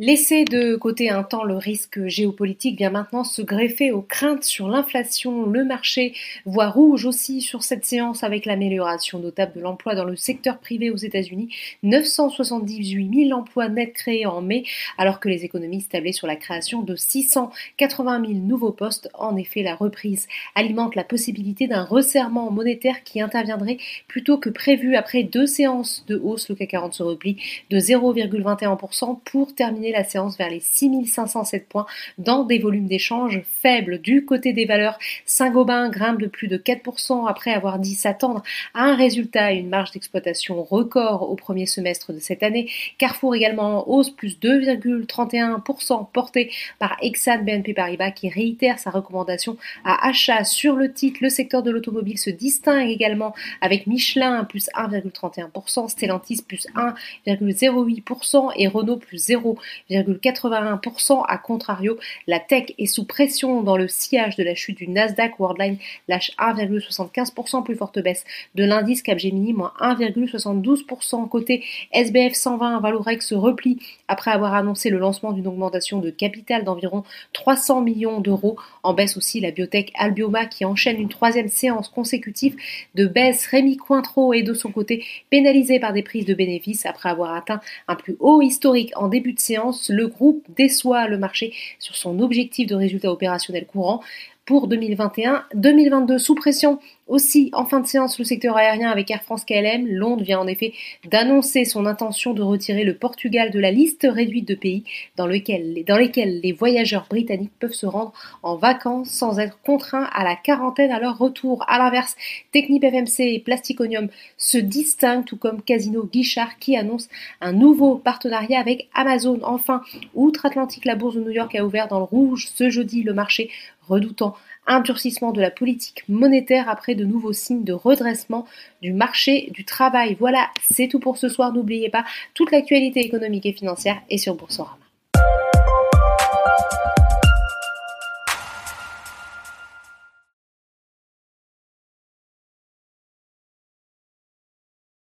Laisser de côté un temps le risque géopolitique vient maintenant se greffer aux craintes sur l'inflation. Le marché voit rouge aussi sur cette séance avec l'amélioration notable de l'emploi dans le secteur privé aux États-Unis. 978 000 emplois nets créés en mai, alors que les économistes tablaient sur la création de 680 000 nouveaux postes. En effet, la reprise alimente la possibilité d'un resserrement monétaire qui interviendrait plutôt que prévu après deux séances de hausse. Le CAC 40 se replie de 0,21% pour terminer la séance vers les 6507 points dans des volumes d'échanges faibles. Du côté des valeurs, Saint-Gobain grimpe de plus de 4% après avoir dit s'attendre à un résultat et une marge d'exploitation record au premier semestre de cette année. Carrefour également en hausse, plus 2,31% porté par Exxon BNP Paribas qui réitère sa recommandation à achat sur le titre. Le secteur de l'automobile se distingue également avec Michelin plus 1,31%, Stellantis plus 1,08% et Renault plus 0. 81%. À contrario, la tech est sous pression dans le sillage de la chute du Nasdaq. Worldline lâche 1,75%, plus forte baisse de l'indice Capgemini, moins 1,72%. Côté SBF 120, Valorex se replie après avoir annoncé le lancement d'une augmentation de capital d'environ 300 millions d'euros. En baisse aussi la biotech Albioma qui enchaîne une troisième séance consécutive de baisse. Rémi Cointreau est de son côté pénalisé par des prises de bénéfices après avoir atteint un plus haut historique en début de séance le groupe déçoit le marché sur son objectif de résultat opérationnel courant pour 2021-2022 sous pression aussi, en fin de séance, le secteur aérien avec Air France KLM, Londres vient en effet d'annoncer son intention de retirer le Portugal de la liste réduite de pays dans lesquels les voyageurs britanniques peuvent se rendre en vacances sans être contraints à la quarantaine à leur retour. À l'inverse, Technip FMC et Plasticonium se distinguent, tout comme Casino Guichard qui annonce un nouveau partenariat avec Amazon. Enfin, outre-Atlantique, la bourse de New York a ouvert dans le rouge ce jeudi le marché redoutant un durcissement de la politique monétaire après de nouveaux signes de redressement du marché du travail. Voilà, c'est tout pour ce soir. N'oubliez pas, toute l'actualité économique et financière est sur Boursorama.